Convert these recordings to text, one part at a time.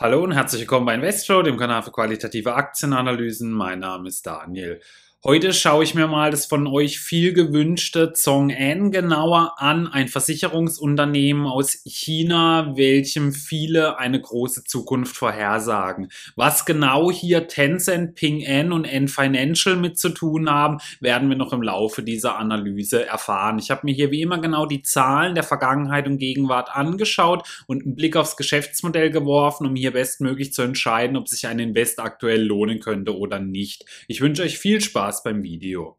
Hallo und herzlich willkommen bei InvestFlow, dem Kanal für qualitative Aktienanalysen. Mein Name ist Daniel. Heute schaue ich mir mal das von euch viel gewünschte Zhong'an genauer an, ein Versicherungsunternehmen aus China, welchem viele eine große Zukunft vorhersagen. Was genau hier Tencent, Ping An und N Financial mit zu tun haben, werden wir noch im Laufe dieser Analyse erfahren. Ich habe mir hier wie immer genau die Zahlen der Vergangenheit und Gegenwart angeschaut und einen Blick aufs Geschäftsmodell geworfen, um hier bestmöglich zu entscheiden, ob sich ein Invest aktuell lohnen könnte oder nicht. Ich wünsche euch viel Spaß Spaß beim Video.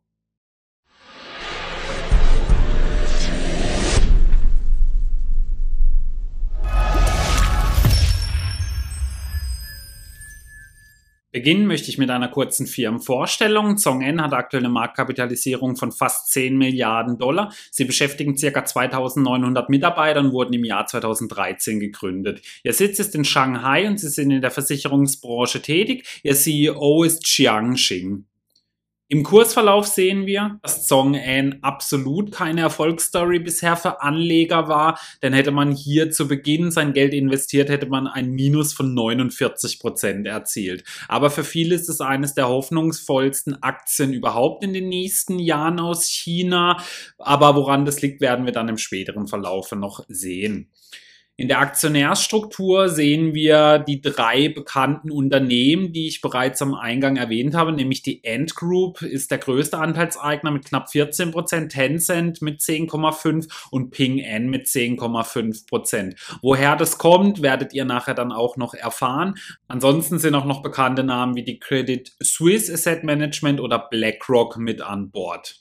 Beginnen möchte ich mit einer kurzen Firmenvorstellung. Zhong'en hat aktuell eine Marktkapitalisierung von fast 10 Milliarden Dollar. Sie beschäftigen ca. 2900 Mitarbeiter und wurden im Jahr 2013 gegründet. Ihr Sitz ist in Shanghai und sie sind in der Versicherungsbranche tätig. Ihr CEO ist Chiang Xing. Im Kursverlauf sehen wir, dass Song An absolut keine Erfolgsstory bisher für Anleger war, denn hätte man hier zu Beginn sein Geld investiert, hätte man ein Minus von 49 Prozent erzielt. Aber für viele ist es eines der hoffnungsvollsten Aktien überhaupt in den nächsten Jahren aus China. Aber woran das liegt, werden wir dann im späteren Verlaufe noch sehen. In der Aktionärsstruktur sehen wir die drei bekannten Unternehmen, die ich bereits am Eingang erwähnt habe, nämlich die Ant Group ist der größte Anteilseigner mit knapp 14 Prozent, Tencent mit 10,5 und Ping An mit 10,5 Prozent. Woher das kommt, werdet ihr nachher dann auch noch erfahren. Ansonsten sind auch noch bekannte Namen wie die Credit Suisse Asset Management oder BlackRock mit an Bord.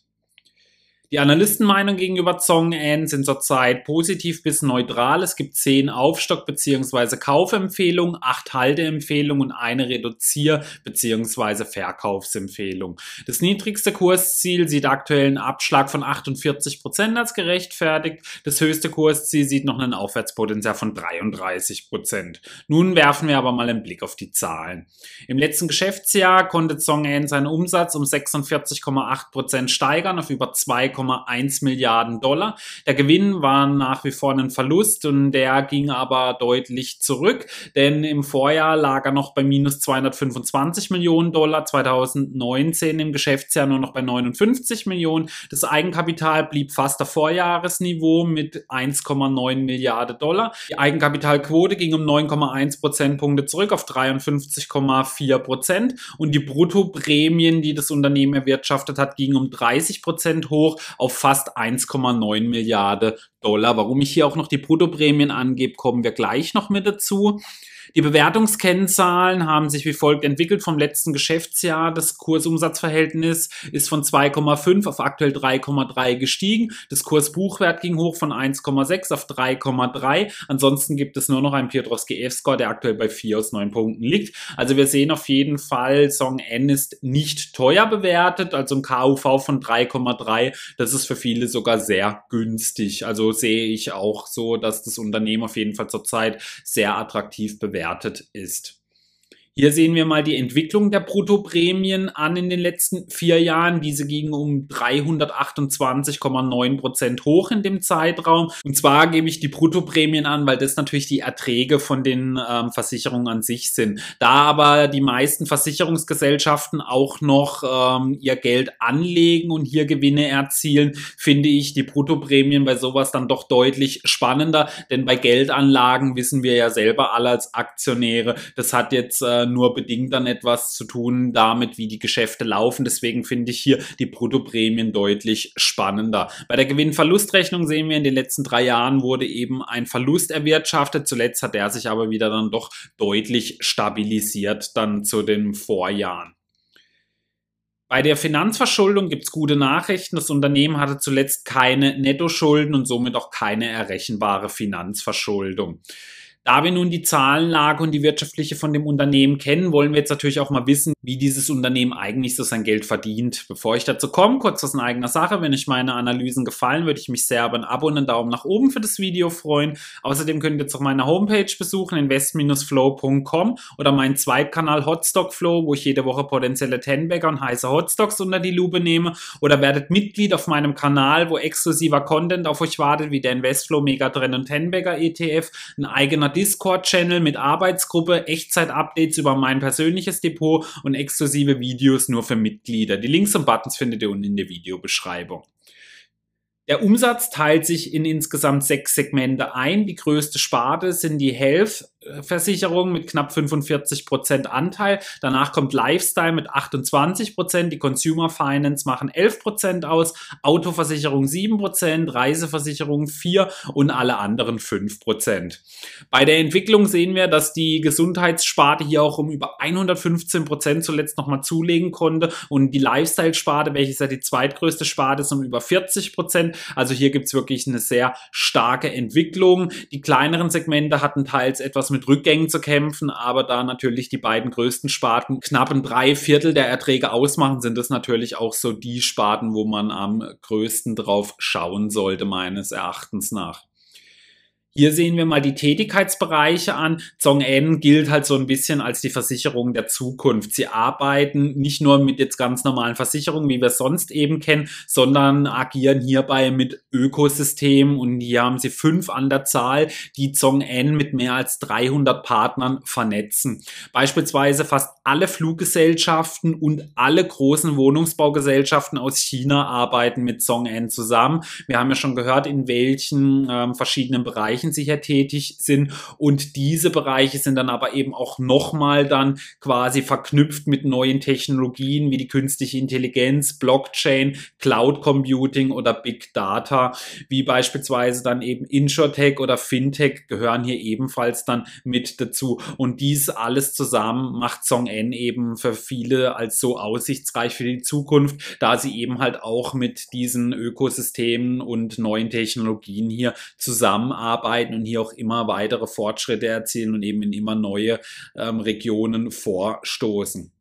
Die Analystenmeinung gegenüber Zhong'an sind zurzeit positiv bis neutral. Es gibt zehn Aufstock- bzw. Kaufempfehlungen, acht Halteempfehlungen und eine Reduzier- bzw. Verkaufsempfehlung. Das niedrigste Kursziel sieht aktuell einen Abschlag von 48 Prozent als gerechtfertigt. Das höchste Kursziel sieht noch einen Aufwärtspotenzial von 33 Prozent. Nun werfen wir aber mal einen Blick auf die Zahlen. Im letzten Geschäftsjahr konnte Zhong'an seinen Umsatz um 46,8 Prozent steigern auf über 2, 2,1 Milliarden Dollar. Der Gewinn war nach wie vor ein Verlust und der ging aber deutlich zurück, denn im Vorjahr lag er noch bei minus 225 Millionen Dollar, 2019 im Geschäftsjahr nur noch bei 59 Millionen. Das Eigenkapital blieb fast auf Vorjahresniveau mit 1,9 Milliarden Dollar. Die Eigenkapitalquote ging um 9,1 Prozentpunkte zurück auf 53,4 Prozent und die Bruttoprämien, die das Unternehmen erwirtschaftet hat, gingen um 30 Prozent hoch auf fast 1,9 Milliarden Dollar. Warum ich hier auch noch die Bruttoprämien angebe, kommen wir gleich noch mit dazu. Die Bewertungskennzahlen haben sich wie folgt entwickelt vom letzten Geschäftsjahr. Das Kursumsatzverhältnis ist von 2,5 auf aktuell 3,3 gestiegen. Das Kursbuchwert ging hoch von 1,6 auf 3,3. Ansonsten gibt es nur noch einen Piotrowski F-Score, der aktuell bei 4 aus 9 Punkten liegt. Also wir sehen auf jeden Fall, Song N ist nicht teuer bewertet, also ein KUV von 3,3. Das ist für viele sogar sehr günstig. Also sehe ich auch so, dass das Unternehmen auf jeden Fall zurzeit sehr attraktiv bewertet bewertet ist. Hier sehen wir mal die Entwicklung der Bruttoprämien an in den letzten vier Jahren. Diese gingen um 328,9 Prozent hoch in dem Zeitraum. Und zwar gebe ich die Bruttoprämien an, weil das natürlich die Erträge von den ähm, Versicherungen an sich sind. Da aber die meisten Versicherungsgesellschaften auch noch ähm, ihr Geld anlegen und hier Gewinne erzielen, finde ich die Bruttoprämien bei sowas dann doch deutlich spannender. Denn bei Geldanlagen wissen wir ja selber alle als Aktionäre, das hat jetzt äh, nur bedingt dann etwas zu tun damit, wie die Geschäfte laufen. Deswegen finde ich hier die Bruttoprämien deutlich spannender. Bei der Gewinn-Verlust-Rechnung sehen wir, in den letzten drei Jahren wurde eben ein Verlust erwirtschaftet. Zuletzt hat er sich aber wieder dann doch deutlich stabilisiert dann zu den Vorjahren. Bei der Finanzverschuldung gibt es gute Nachrichten. Das Unternehmen hatte zuletzt keine Nettoschulden und somit auch keine errechenbare Finanzverschuldung. Da wir nun die Zahlenlage und die wirtschaftliche von dem Unternehmen kennen, wollen wir jetzt natürlich auch mal wissen, wie dieses Unternehmen eigentlich so sein Geld verdient. Bevor ich dazu komme, kurz in eigener Sache. Wenn euch meine Analysen gefallen, würde ich mich sehr über ein Abo und einen Daumen nach oben für das Video freuen. Außerdem könnt ihr jetzt auch meine Homepage besuchen, invest-flow.com oder meinen Zweitkanal Hotstock Flow, wo ich jede Woche potenzielle Tenbagger und heiße Hotstocks unter die Lupe nehme. Oder werdet Mitglied auf meinem Kanal, wo exklusiver Content auf euch wartet, wie der Investflow Megatrend und Tenbagger ETF, ein eigener Discord-Channel mit Arbeitsgruppe, Echtzeit-Updates über mein persönliches Depot und exklusive Videos nur für Mitglieder. Die Links und Buttons findet ihr unten in der Videobeschreibung. Der Umsatz teilt sich in insgesamt sechs Segmente ein. Die größte Sparte sind die Health Versicherung mit knapp 45 Prozent Anteil. Danach kommt Lifestyle mit 28 Prozent. Die Consumer Finance machen 11 Prozent aus. Autoversicherung 7 Prozent, Reiseversicherung 4 und alle anderen 5 Prozent. Bei der Entwicklung sehen wir, dass die Gesundheitssparte hier auch um über 115 Prozent zuletzt nochmal zulegen konnte und die Lifestyle-Sparte, welches ja die zweitgrößte Sparte ist, um über 40 Prozent. Also hier gibt's wirklich eine sehr starke Entwicklung. Die kleineren Segmente hatten teils etwas mit Rückgängen zu kämpfen, aber da natürlich die beiden größten Sparten knappen drei Viertel der Erträge ausmachen, sind das natürlich auch so die Sparten, wo man am größten drauf schauen sollte, meines Erachtens nach. Hier sehen wir mal die Tätigkeitsbereiche an. ZongN gilt halt so ein bisschen als die Versicherung der Zukunft. Sie arbeiten nicht nur mit jetzt ganz normalen Versicherungen, wie wir es sonst eben kennen, sondern agieren hierbei mit Ökosystemen und hier haben sie fünf an der Zahl, die ZongN mit mehr als 300 Partnern vernetzen. Beispielsweise fast alle Fluggesellschaften und alle großen Wohnungsbaugesellschaften aus China arbeiten mit ZongN zusammen. Wir haben ja schon gehört, in welchen ähm, verschiedenen Bereichen Bereichen sicher tätig sind. Und diese Bereiche sind dann aber eben auch nochmal dann quasi verknüpft mit neuen Technologien wie die künstliche Intelligenz, Blockchain, Cloud Computing oder Big Data, wie beispielsweise dann eben Insurtech oder Fintech gehören hier ebenfalls dann mit dazu. Und dies alles zusammen macht Song N eben für viele als so aussichtsreich für die Zukunft, da sie eben halt auch mit diesen Ökosystemen und neuen Technologien hier zusammenarbeiten arbeiten und hier auch immer weitere Fortschritte erzielen und eben in immer neue ähm, Regionen vorstoßen.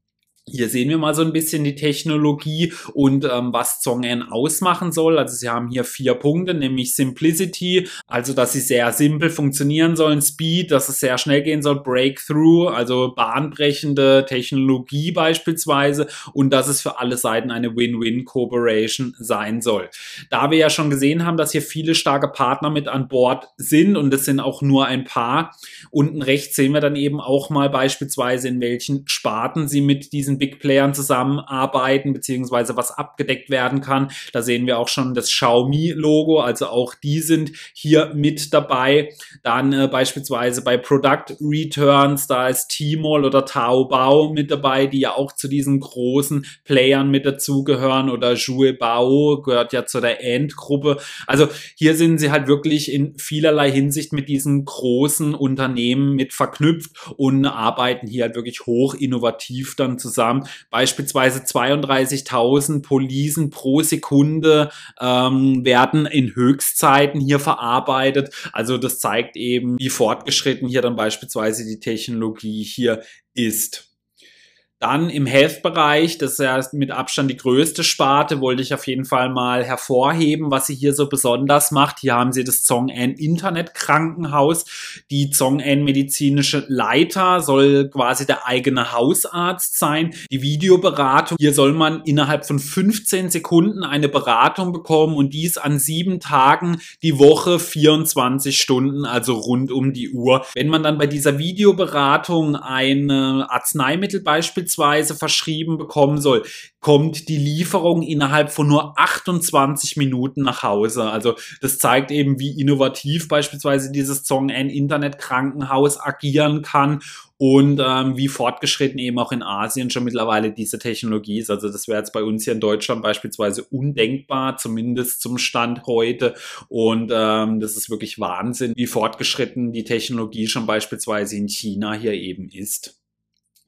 Hier sehen wir mal so ein bisschen die Technologie und ähm, was ZongN ausmachen soll. Also sie haben hier vier Punkte, nämlich Simplicity, also dass sie sehr simpel funktionieren sollen, Speed, dass es sehr schnell gehen soll, Breakthrough, also bahnbrechende Technologie beispielsweise und dass es für alle Seiten eine Win-Win-Cooperation sein soll. Da wir ja schon gesehen haben, dass hier viele starke Partner mit an Bord sind und es sind auch nur ein paar, unten rechts sehen wir dann eben auch mal beispielsweise in welchen Sparten sie mit diesen Big Playern zusammenarbeiten, beziehungsweise was abgedeckt werden kann. Da sehen wir auch schon das Xiaomi-Logo, also auch die sind hier mit dabei. Dann äh, beispielsweise bei Product Returns, da ist Tmall oder Taobao mit dabei, die ja auch zu diesen großen Playern mit dazugehören oder Bao gehört ja zu der Ant-Gruppe. Also hier sind sie halt wirklich in vielerlei Hinsicht mit diesen großen Unternehmen mit verknüpft und arbeiten hier halt wirklich hoch innovativ dann zusammen haben. Beispielsweise 32.000 Polisen pro Sekunde ähm, werden in Höchstzeiten hier verarbeitet. Also das zeigt eben, wie fortgeschritten hier dann beispielsweise die Technologie hier ist. Dann im Health-Bereich, das ist ja mit Abstand die größte Sparte, wollte ich auf jeden Fall mal hervorheben, was sie hier so besonders macht. Hier haben sie das Zong-An Internet Krankenhaus. Die Zong-An medizinische Leiter soll quasi der eigene Hausarzt sein. Die Videoberatung, hier soll man innerhalb von 15 Sekunden eine Beratung bekommen und dies an sieben Tagen die Woche, 24 Stunden, also rund um die Uhr. Wenn man dann bei dieser Videoberatung ein Arzneimittel beispielsweise beispielsweise verschrieben bekommen soll, kommt die Lieferung innerhalb von nur 28 Minuten nach Hause. Also das zeigt eben, wie innovativ beispielsweise dieses Song N Internet Krankenhaus agieren kann und ähm, wie fortgeschritten eben auch in Asien schon mittlerweile diese Technologie ist. Also das wäre jetzt bei uns hier in Deutschland beispielsweise undenkbar, zumindest zum Stand heute. Und ähm, das ist wirklich Wahnsinn, wie fortgeschritten die Technologie schon beispielsweise in China hier eben ist.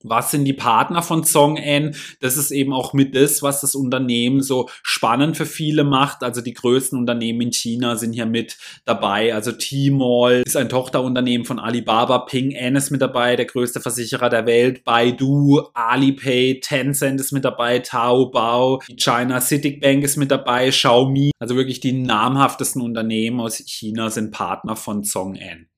Was sind die Partner von Song N? Das ist eben auch mit das, was das Unternehmen so spannend für viele macht. Also die größten Unternehmen in China sind hier mit dabei. Also Tmall ist ein Tochterunternehmen von Alibaba. Ping An ist mit dabei, der größte Versicherer der Welt. Baidu, Alipay, Tencent ist mit dabei, Taobao, China Citic Bank ist mit dabei, Xiaomi. Also wirklich die namhaftesten Unternehmen aus China sind Partner von Song N.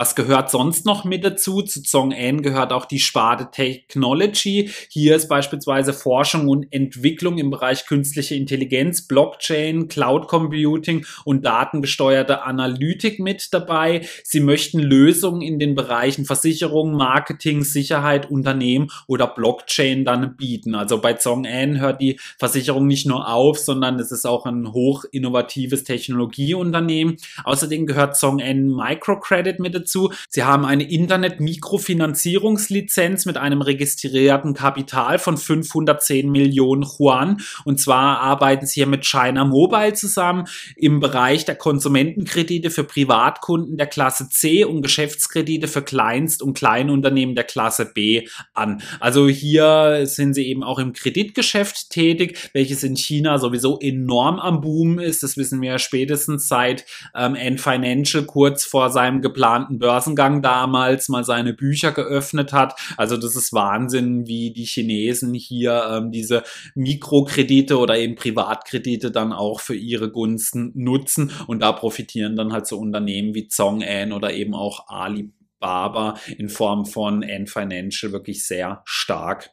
Was gehört sonst noch mit dazu? Zu Zong N gehört auch die Sparte Technology. Hier ist beispielsweise Forschung und Entwicklung im Bereich künstliche Intelligenz, Blockchain, Cloud Computing und datengesteuerte Analytik mit dabei. Sie möchten Lösungen in den Bereichen Versicherung, Marketing, Sicherheit, Unternehmen oder Blockchain dann bieten. Also bei Zong N hört die Versicherung nicht nur auf, sondern es ist auch ein hoch innovatives Technologieunternehmen. Außerdem gehört Zong N Microcredit mit dazu dazu. Sie haben eine Internet-Mikrofinanzierungslizenz mit einem registrierten Kapital von 510 Millionen Yuan. Und zwar arbeiten sie hier mit China Mobile zusammen im Bereich der Konsumentenkredite für Privatkunden der Klasse C und Geschäftskredite für Kleinst- und Kleinunternehmen der Klasse B an. Also hier sind sie eben auch im Kreditgeschäft tätig, welches in China sowieso enorm am Boom ist. Das wissen wir spätestens seit ähm, N Financial kurz vor seinem geplanten Börsengang damals mal seine Bücher geöffnet hat. Also das ist Wahnsinn, wie die Chinesen hier ähm, diese Mikrokredite oder eben Privatkredite dann auch für ihre Gunsten nutzen und da profitieren dann halt so Unternehmen wie Zong-An oder eben auch Alibaba in Form von Ant Financial wirklich sehr stark.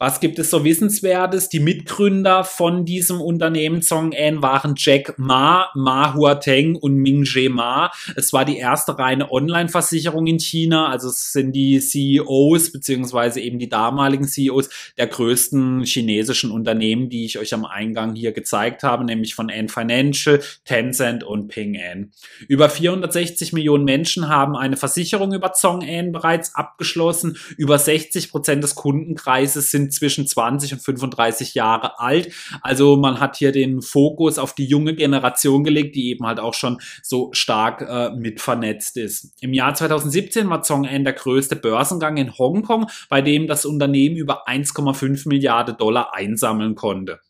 Was gibt es so Wissenswertes? Die Mitgründer von diesem Unternehmen Zong An waren Jack Ma, Ma Huateng und Ming Je Ma. Es war die erste reine Online-Versicherung in China. Also es sind die CEOs beziehungsweise eben die damaligen CEOs der größten chinesischen Unternehmen, die ich euch am Eingang hier gezeigt habe, nämlich von Ant Financial, Tencent und Ping An. Über 460 Millionen Menschen haben eine Versicherung über Zong An bereits abgeschlossen. Über 60 Prozent des Kundenkreises sind sind zwischen 20 und 35 Jahre alt. Also man hat hier den Fokus auf die junge Generation gelegt, die eben halt auch schon so stark äh, mit vernetzt ist. Im Jahr 2017 war Zong An der größte Börsengang in Hongkong, bei dem das Unternehmen über 1,5 Milliarden Dollar einsammeln konnte.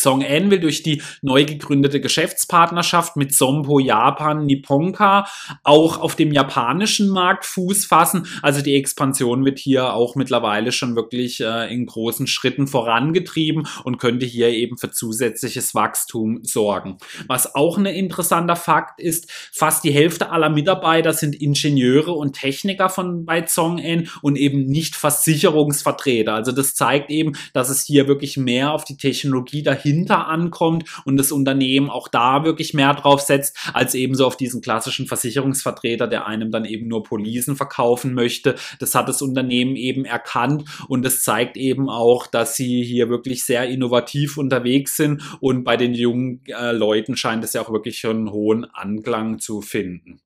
Song An will durch die neu gegründete Geschäftspartnerschaft mit Sompo Japan Nipponka auch auf dem japanischen Markt Fuß fassen. Also die Expansion wird hier auch mittlerweile schon wirklich äh, in großen Schritten vorangetrieben und könnte hier eben für zusätzliches Wachstum sorgen. Was auch ein interessanter Fakt ist, fast die Hälfte aller Mitarbeiter sind Ingenieure und Techniker von bei Song An und eben nicht Versicherungsvertreter. Also das zeigt eben, dass es hier wirklich mehr auf die Technologie dahinter dahinter ankommt und das Unternehmen auch da wirklich mehr drauf setzt, als eben so auf diesen klassischen Versicherungsvertreter, der einem dann eben nur Policen verkaufen möchte. Das hat das Unternehmen eben erkannt und es zeigt eben auch, dass sie hier wirklich sehr innovativ unterwegs sind und bei den jungen äh, Leuten scheint es ja auch wirklich schon einen hohen Anklang zu finden.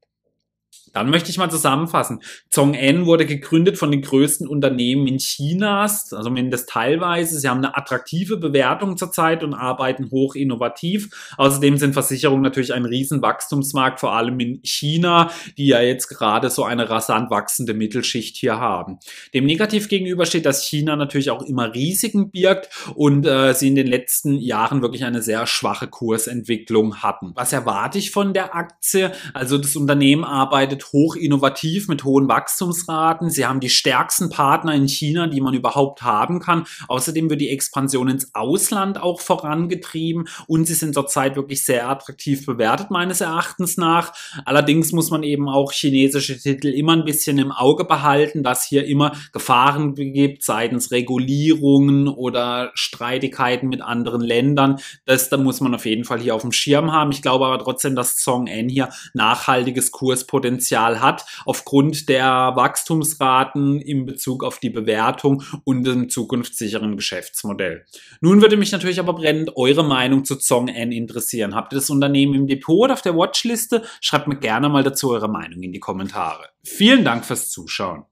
Dann möchte ich mal zusammenfassen. Zong N wurde gegründet von den größten Unternehmen in Chinas, also zumindest teilweise. Sie haben eine attraktive Bewertung zurzeit und arbeiten hoch innovativ. Außerdem sind Versicherungen natürlich ein riesen Wachstumsmarkt, vor allem in China, die ja jetzt gerade so eine rasant wachsende Mittelschicht hier haben. Dem negativ gegenüber steht, dass China natürlich auch immer Risiken birgt und äh, sie in den letzten Jahren wirklich eine sehr schwache Kursentwicklung hatten. Was erwarte ich von der Aktie? Also das Unternehmen arbeitet hoch innovativ mit hohen Wachstumsraten. Sie haben die stärksten Partner in China, die man überhaupt haben kann. Außerdem wird die Expansion ins Ausland auch vorangetrieben und sie sind zurzeit wirklich sehr attraktiv bewertet, meines Erachtens nach. Allerdings muss man eben auch chinesische Titel immer ein bisschen im Auge behalten, dass hier immer Gefahren gibt seitens Regulierungen oder Streitigkeiten mit anderen Ländern. Das da muss man auf jeden Fall hier auf dem Schirm haben. Ich glaube aber trotzdem, dass Song N hier nachhaltiges Kurspotenzial Potenzial hat, aufgrund der Wachstumsraten in Bezug auf die Bewertung und dem zukunftssicheren Geschäftsmodell. Nun würde mich natürlich aber brennend eure Meinung zu Zong N interessieren. Habt ihr das Unternehmen im Depot oder auf der Watchliste? Schreibt mir gerne mal dazu eure Meinung in die Kommentare. Vielen Dank fürs Zuschauen.